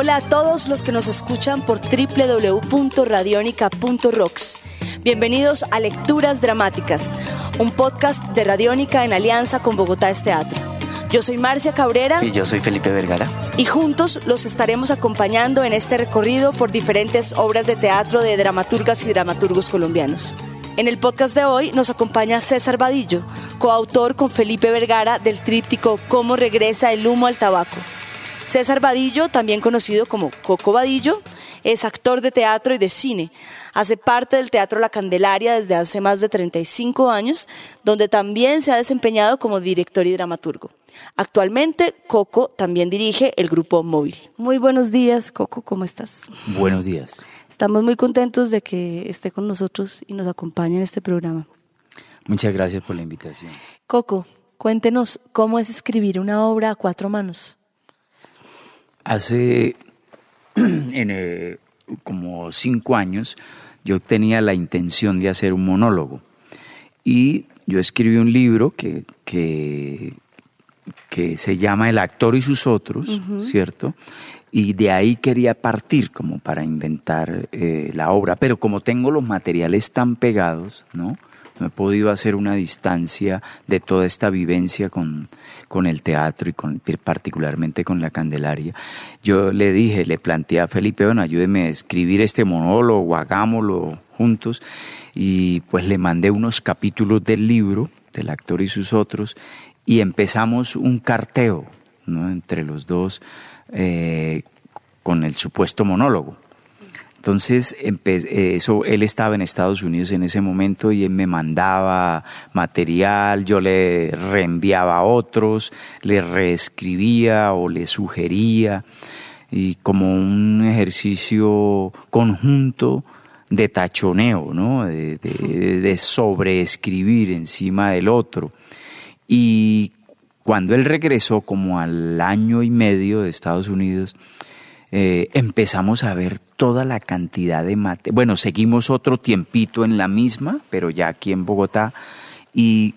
Hola a todos los que nos escuchan por www.radionica.rocks. Bienvenidos a Lecturas Dramáticas, un podcast de Radiónica en alianza con Bogotá es Teatro. Yo soy Marcia Cabrera. Y yo soy Felipe Vergara. Y juntos los estaremos acompañando en este recorrido por diferentes obras de teatro de dramaturgas y dramaturgos colombianos. En el podcast de hoy nos acompaña César Vadillo, coautor con Felipe Vergara del tríptico Cómo regresa el humo al tabaco César Vadillo, también conocido como Coco Vadillo, es actor de teatro y de cine. Hace parte del Teatro La Candelaria desde hace más de 35 años, donde también se ha desempeñado como director y dramaturgo. Actualmente, Coco también dirige el grupo Móvil. Muy buenos días, Coco, ¿cómo estás? Buenos días. Estamos muy contentos de que esté con nosotros y nos acompañe en este programa. Muchas gracias por la invitación. Coco, cuéntenos cómo es escribir una obra a cuatro manos. Hace eh, como cinco años yo tenía la intención de hacer un monólogo y yo escribí un libro que, que, se llama El actor y sus otros, ¿cierto? Y de ahí quería partir como para inventar eh, la obra, pero como tengo los materiales tan pegados, ¿no? No he podido hacer una distancia de toda esta vivencia con, con el teatro y con, particularmente con la Candelaria. Yo le dije, le planteé a Felipe, ayúdeme a escribir este monólogo, hagámoslo juntos, y pues le mandé unos capítulos del libro, del actor y sus otros, y empezamos un carteo entre los dos eh, con el supuesto monólogo. Entonces, eh, eso, él estaba en Estados Unidos en ese momento y él me mandaba material, yo le reenviaba a otros, le reescribía o le sugería, y como un ejercicio conjunto de tachoneo, ¿no? de, sobreescribir encima del otro. Y cuando él regresó como al año y medio de Estados Unidos, eh, empezamos a ver toda la cantidad de mate. Bueno, seguimos otro tiempito en la misma, pero ya aquí en Bogotá, y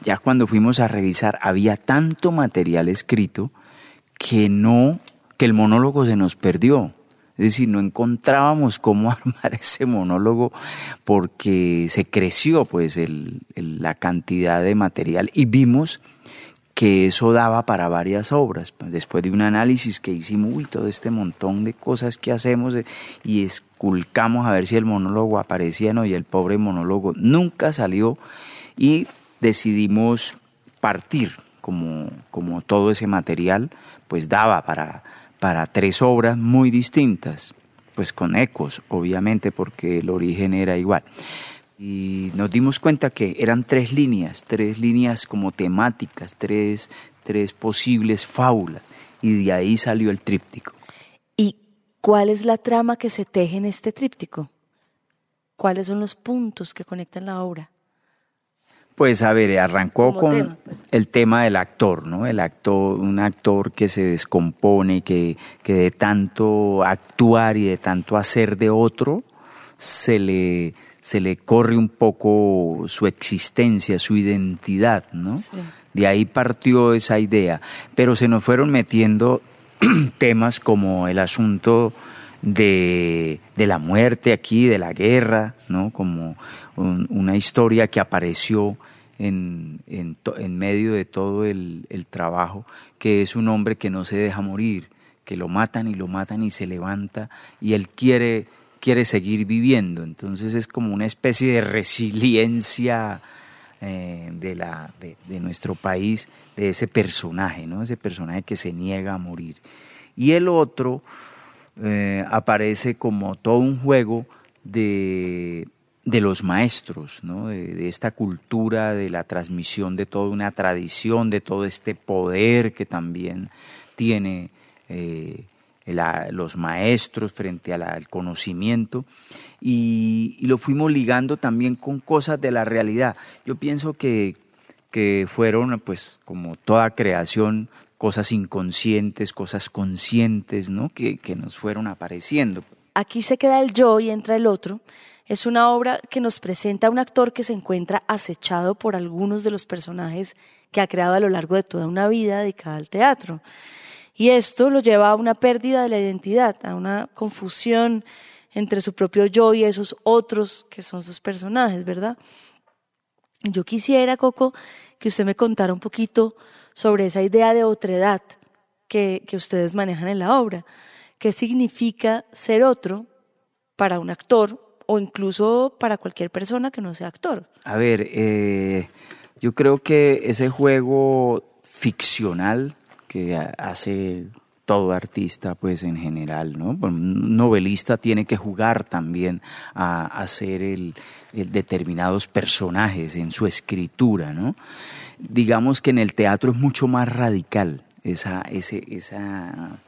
ya cuando fuimos a revisar había tanto material escrito que no, que el monólogo se nos perdió. Es decir, no encontrábamos cómo armar ese monólogo porque se creció pues la cantidad de material y vimos que eso daba para varias obras. Después de un análisis que hicimos, uy, todo este montón de cosas que hacemos eh, y esculcamos a ver si el monólogo aparecía, no, y el pobre monólogo nunca salió y decidimos partir como, como todo ese material, pues daba para, para tres obras muy distintas, pues con ecos, obviamente, porque el origen era igual y nos dimos cuenta que eran tres líneas, tres líneas como temáticas, tres, tres posibles fábulas, y de ahí salió el tríptico. ¿Y cuál es la trama que se teje en este tríptico? ¿Cuáles son los puntos que conectan la obra? Pues a ver, arrancó con pues. el tema del actor, ¿no? El actor, un actor que se descompone, que, que de tanto actuar y de tanto hacer de otro, se le, se le corre un poco su existencia, su identidad, ¿no? De ahí partió esa idea, pero se nos fueron metiendo temas como el asunto de, la muerte aquí, de la guerra, ¿no? Como una historia que apareció en, en, medio de todo el, el trabajo, que es un hombre que no se deja morir, que lo matan y lo matan y se levanta y él quiere quiere seguir viviendo. Entonces es como una especie de resiliencia eh, de, la, de, nuestro país, de ese personaje, ¿no? ese personaje que se niega a morir. Y el otro eh, aparece como todo un juego de, de los maestros, ¿no? de, esta cultura, de la transmisión de toda una tradición, de todo este poder que también tiene eh, los maestros, frente al conocimiento, y, lo fuimos ligando también con cosas de la realidad. Yo pienso que, que fueron, pues, como toda creación, cosas inconscientes, cosas conscientes, ¿no? Que, que nos fueron apareciendo. Aquí se queda el yo y entra el otro. Es una obra que nos presenta a un actor que se encuentra acechado por algunos de los personajes que ha creado a lo largo de toda una vida dedicada al teatro. Y esto lo lleva a una pérdida de la identidad, a una confusión entre su propio yo y esos otros que son sus personajes, ¿verdad? Yo quisiera, Coco, que usted me contara un poquito sobre esa idea de otredad que, que ustedes manejan en la obra. ¿Qué significa ser otro para un actor o incluso para cualquier persona que no sea actor? A ver, eh, yo creo que ese juego ficcional que hace todo artista, pues en general, ¿no? Un novelista tiene que jugar también a hacer el, determinados personajes en su escritura, ¿no? Digamos que en el teatro es mucho más radical esa, ese, esa,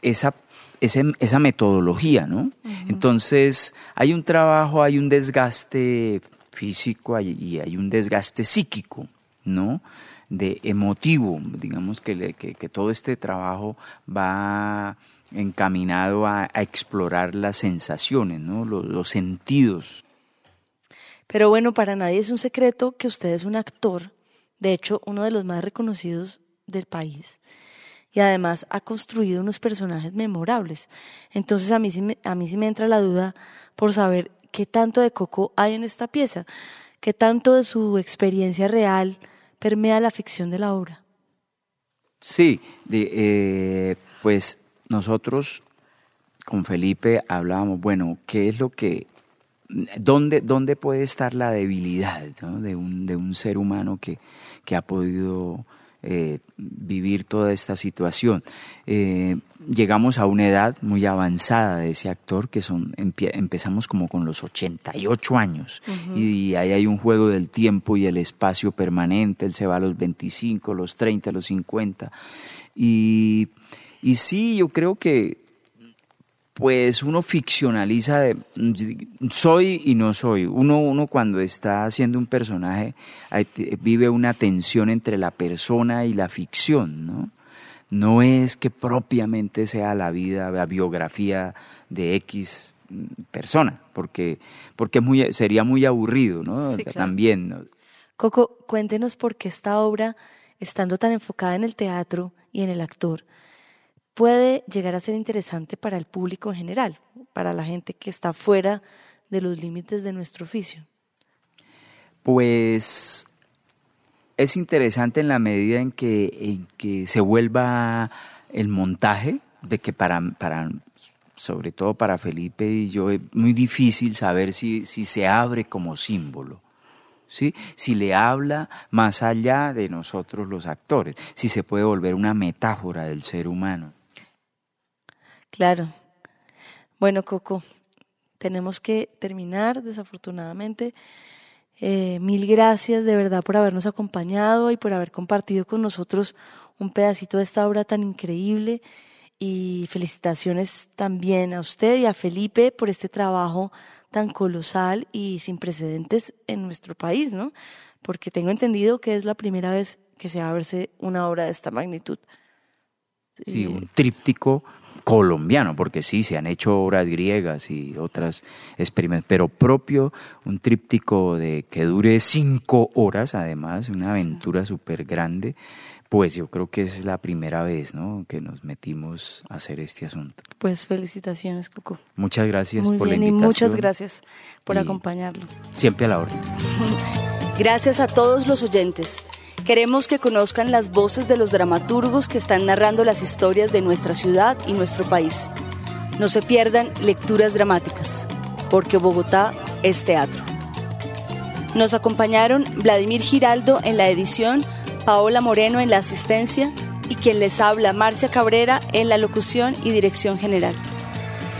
esa, esa metodología, ¿no? Entonces, hay un trabajo, hay un desgaste físico y hay un desgaste psíquico, ¿no? De emotivo, digamos que, que, todo este trabajo va encaminado a, explorar las sensaciones, ¿no? los, sentidos. Pero bueno, para nadie es un secreto que usted es un actor, de hecho uno de los más reconocidos del país, y además ha construido unos personajes memorables. Entonces a mí a mí sí me entra la duda por saber qué tanto de Coco hay en esta pieza, qué tanto de su experiencia real, permea la ficción de la obra. Sí, eh, pues nosotros con Felipe hablábamos, bueno, ¿qué es lo que, dónde, dónde puede estar la debilidad de, un, de un ser humano que, que ha podido eh, vivir toda esta situación. Eh, llegamos a una edad muy avanzada de ese actor, que son empezamos como con los 88 años, y ahí hay un juego del tiempo y el espacio permanente, él se va a los 25, los 30, los 50, y, y sí, yo creo que pues uno ficcionaliza de soy y no soy. Uno, uno cuando está haciendo un personaje vive una tensión entre la persona y la ficción, ¿no? No es que propiamente sea la vida, la biografía de X persona, porque, porque muy, sería muy aburrido, ¿no? También. Coco, cuéntenos por qué esta obra, estando tan enfocada en el teatro y en el actor, puede llegar a ser interesante para el público en general, para la gente que está fuera de los límites de nuestro oficio? Pues es interesante en la medida en que, en que se vuelva el montaje, de que para, para, sobre todo para Felipe y yo, es muy difícil saber si, si se abre como símbolo. ¿Sí? Si le habla más allá de nosotros los actores, si se puede volver una metáfora del ser humano. Claro. Bueno, Coco, tenemos que terminar, desafortunadamente. Eh, mil gracias de verdad por habernos acompañado y por haber compartido con nosotros un pedacito de esta obra tan increíble. Y felicitaciones también a usted y a Felipe por este trabajo tan colosal y sin precedentes en nuestro país, ¿no? Porque tengo entendido que es la primera vez que se va a verse una obra de esta magnitud. Sí, un tríptico colombiano, porque sí, se han hecho obras griegas y otras experimentos, pero propio, un tríptico de que dure cinco horas, además, una aventura súper grande, pues yo creo que es la primera vez ¿no? que nos metimos a hacer este asunto. Pues felicitaciones, Coco. Muchas gracias por la invitación. Y muchas gracias por acompañarlo. Siempre a la orden. Gracias a todos los oyentes. Queremos que conozcan las voces de los dramaturgos que están narrando las historias de nuestra ciudad y nuestro país. No se pierdan lecturas dramáticas, porque Bogotá es teatro. Nos acompañaron Vladimir Giraldo en la edición, Paola Moreno en la asistencia y quien les habla, Marcia Cabrera, en la locución y dirección general.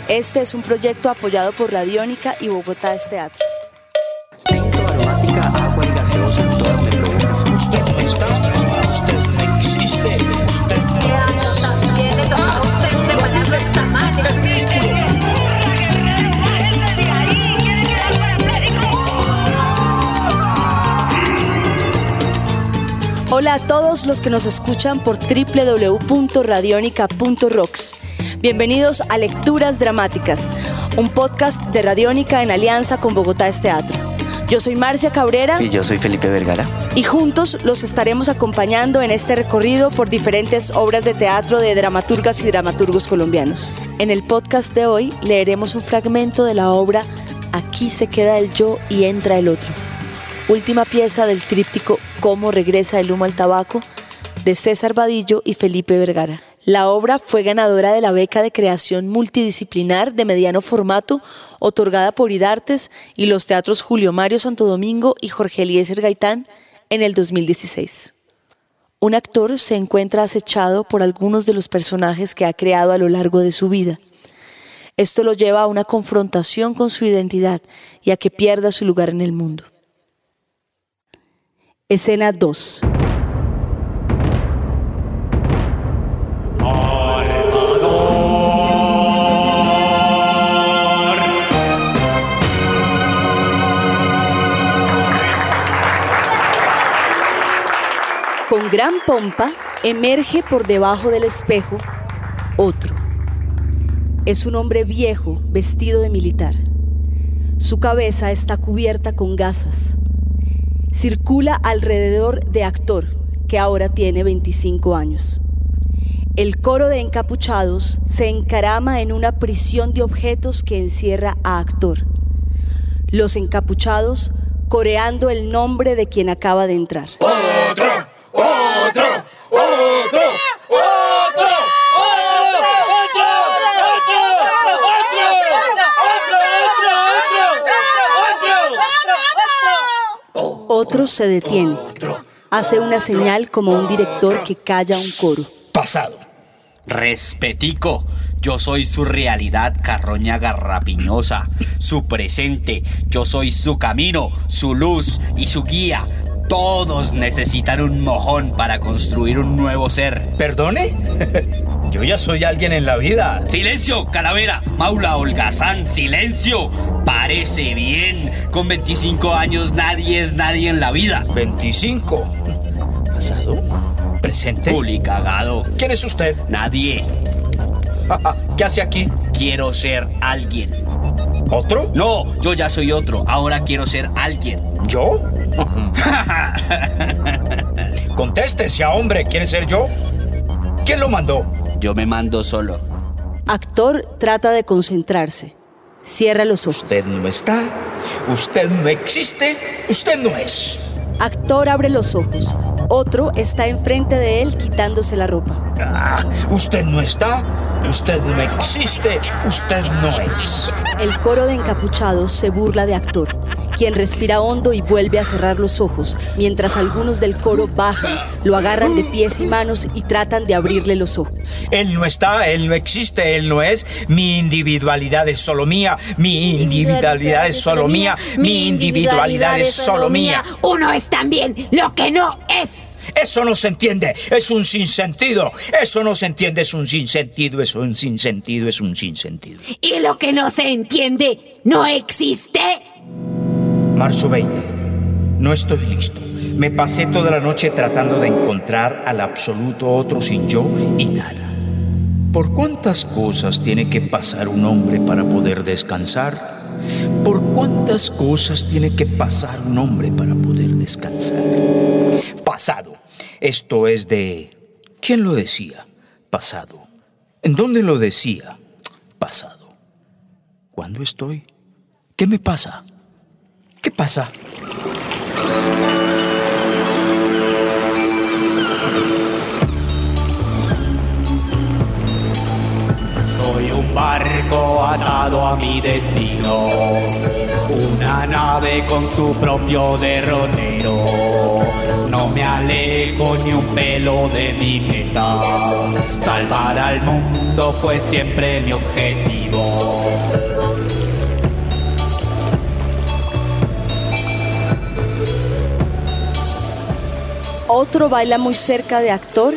Este es un proyecto apoyado por Radiónica y Bogotá es Teatro. Hola a todos los que nos escuchan por www.radionica.rocks. Bienvenidos a Lecturas Dramáticas, un podcast de Radiónica en alianza con Bogotá es Teatro. Yo soy Marcia Cabrera. Y yo soy Felipe Vergara. Y juntos los estaremos acompañando en este recorrido por diferentes obras de teatro de dramaturgas y dramaturgos colombianos. En el podcast de hoy leeremos un fragmento de la obra Aquí se queda el yo y entra el otro. Última pieza del tríptico Cómo regresa el humo al tabaco de César Vadillo y Felipe Vergara. La obra fue ganadora de la beca de creación multidisciplinar de mediano formato otorgada por IDARTES y los teatros Julio Mario Santo Domingo y Jorge Eliezer Gaitán en el 2016. Un actor se encuentra acechado por algunos de los personajes que ha creado a lo largo de su vida. Esto lo lleva a una confrontación con su identidad y a que pierda su lugar en el mundo. Escena 2. Con gran pompa emerge por debajo del espejo otro. Es un hombre viejo vestido de militar. Su cabeza está cubierta con gasas. Circula alrededor de actor, que ahora tiene 25 años. El coro de encapuchados se encarama en una prisión de objetos que encierra a actor. Los encapuchados coreando el nombre de quien acaba de entrar. ¡Otro! ¡Otro! ¡Otro! Otro se detiene. Hace una señal como un director que calla un coro. Pasado. Respetico, yo soy su realidad carroña garrapiñosa, su presente, yo soy su camino, su luz y su guía. Todos necesitan un mojón para construir un nuevo ser. ¿Perdone? Yo ya soy alguien en la vida. ¡Silencio, calavera! Maula Holgazán, silencio. Parece bien. Con 25 años nadie es nadie en la vida. 25. ¿Pasado? ¿Presente? Juli cagado. ¿Quién es usted? Nadie. ¿Qué hace aquí? Quiero ser alguien. ¿Otro? No, yo ya soy otro. Ahora quiero ser alguien. ¿Yo? Contéstese, hombre. ¿Quiere ser yo? ¿Quién lo mandó? Yo me mando solo. Actor trata de concentrarse. Cierra los ojos. Usted no está. Usted no existe. Usted no es. Actor abre los ojos. Otro está enfrente de él quitándose la ropa. Ah, usted no está. Usted no existe. Usted no es. El coro de encapuchados se burla de Actor, quien respira hondo y vuelve a cerrar los ojos, mientras algunos del coro bajan, lo agarran de pies y manos y tratan de abrirle los ojos. Él no está, él no existe, él no es. Mi individualidad es solo mía. Mi individualidad es solo mía. Mi individualidad es solo mía. Uno es también lo que no es. Eso no se entiende, es un sinsentido. Eso no se entiende, es un sinsentido, es un sinsentido, es un sinsentido. Y lo que no se entiende no existe. Marzo 20. No estoy listo. Me pasé toda la noche tratando de encontrar al absoluto otro sin yo y nada. ¿Por cuántas cosas tiene que pasar un hombre para poder descansar? ¿Por cuántas cosas tiene que pasar un hombre para poder descansar? Pasado. Esto es de... ¿Quién lo decía? Pasado. ¿En dónde lo decía? Pasado. ¿Cuándo estoy? ¿Qué me pasa? ¿Qué pasa? Barco atado a mi destino, una nave con su propio derrotero. No me alejo ni un pelo de mi meta, salvar al mundo fue siempre mi objetivo. Otro baila muy cerca de actor,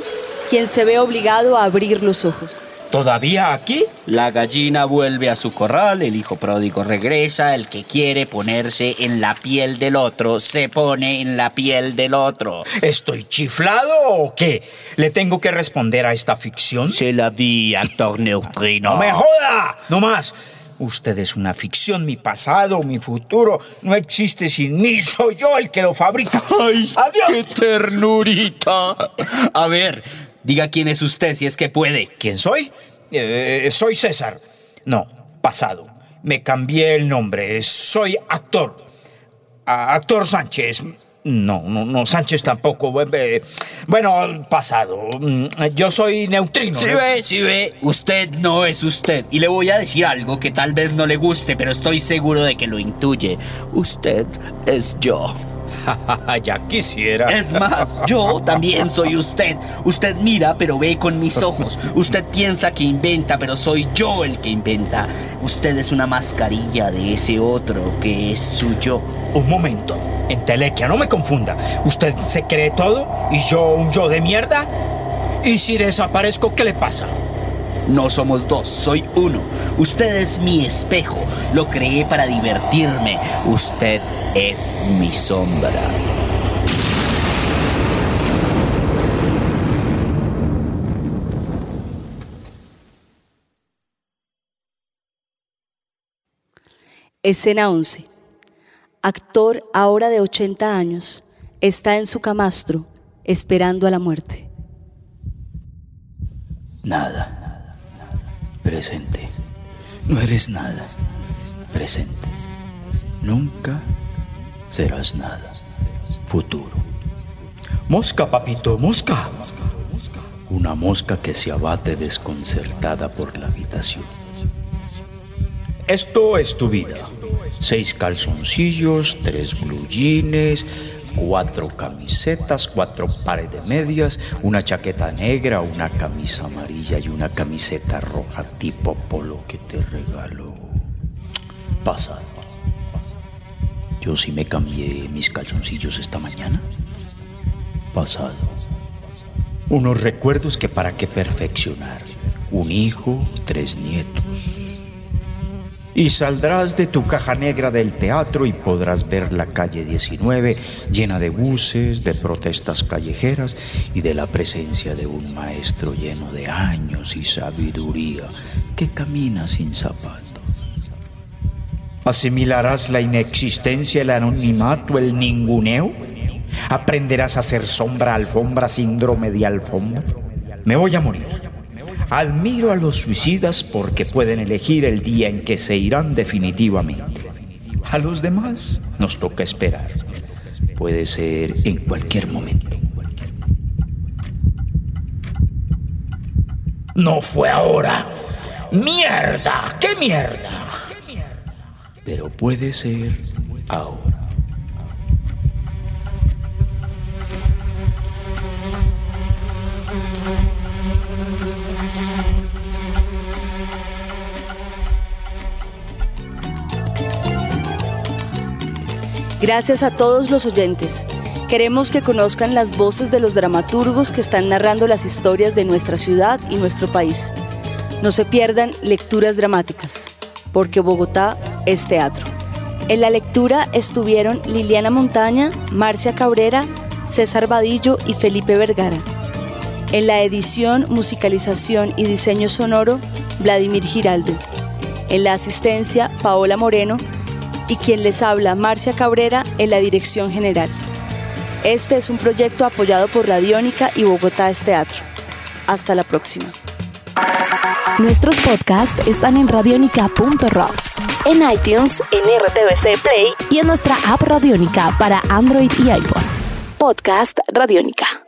quien se ve obligado a abrir los ojos. ¿Todavía aquí? La gallina vuelve a su corral, el hijo pródigo regresa, el que quiere ponerse en la piel del otro, se pone en la piel del otro. ¿Estoy chiflado o qué? ¿Le tengo que responder a esta ficción? Se la di, actor neutrino. ¡No me joda! ¡No más! Usted es una ficción, mi pasado, mi futuro. No existe sin mí, soy yo el que lo fabrica. ¡Ay, ¡Adiós! qué ternurita! A ver, diga quién es usted si es que puede. ¿Quién soy? Eh, soy César. No, pasado. Me cambié el nombre. Soy actor. A- actor Sánchez. No, no, no, Sánchez tampoco. Eh, Bueno, pasado. Mm, Yo soy neutrino. Si ve, si ve, usted no es usted. Y le voy a decir algo que tal vez no le guste, pero estoy seguro de que lo intuye. Usted es yo. ya quisiera. Es más, yo también soy usted. Usted mira, pero ve con mis ojos. Usted piensa que inventa, pero soy yo el que inventa. Usted es una mascarilla de ese otro que es su yo. Un momento. Entelequia, no me confunda. ¿Usted se cree todo y yo un yo de mierda? ¿Y si desaparezco, qué le pasa? No somos dos, soy uno. Usted es mi espejo. Lo creé para divertirme. Usted es mi sombra. Escena 11. Actor ahora de 80 años está en su camastro esperando a la muerte. Nada. Presente. No eres nada. Presente. Nunca serás nada. Futuro. Mosca, papito, mosca. Una mosca que se abate desconcertada por la habitación. Esto es tu vida. Seis calzoncillos, tres blue jeans, cuatro camisetas, cuatro pares de medias, una chaqueta negra, una camisa amarilla y una camiseta roja tipo polo que te regalo. Pasado. Yo sí me cambié mis calzoncillos esta mañana. Pasado. Unos recuerdos que para qué perfeccionar. Un hijo, tres nietos. Y saldrás de tu caja negra del teatro y podrás ver la calle 19 llena de buses, de protestas callejeras y de la presencia de un maestro lleno de años y sabiduría que camina sin zapatos. ¿Asimilarás la inexistencia, el anonimato, el ninguneo? ¿Aprenderás a hacer sombra, alfombra, síndrome de alfombra? Me voy a morir. Admiro a los suicidas porque pueden elegir el día en que se irán definitivamente. A los demás nos toca esperar. Puede ser en cualquier momento. No fue ahora. ¡Mierda! ¡Qué mierda! Pero puede ser ahora. Gracias a todos los oyentes. Queremos que conozcan las voces de los dramaturgos que están narrando las historias de nuestra ciudad y nuestro país. No se pierdan lecturas dramáticas, porque Bogotá es teatro. En la lectura estuvieron Liliana Montaña, Marcia Cabrera, César Vadillo y Felipe Vergara. En la edición, musicalización y diseño sonoro, Vladimir Giraldo. En la asistencia, Paola Moreno y quien les habla, Marcia Cabrera, en la dirección general. Este es un proyecto apoyado por Radiónica y Bogotá es Teatro. Hasta la próxima. Nuestros podcasts están en radionica.rocks, en iTunes, en RTVC Play y en nuestra app Radionica para Android y iPhone. Podcast Radionica.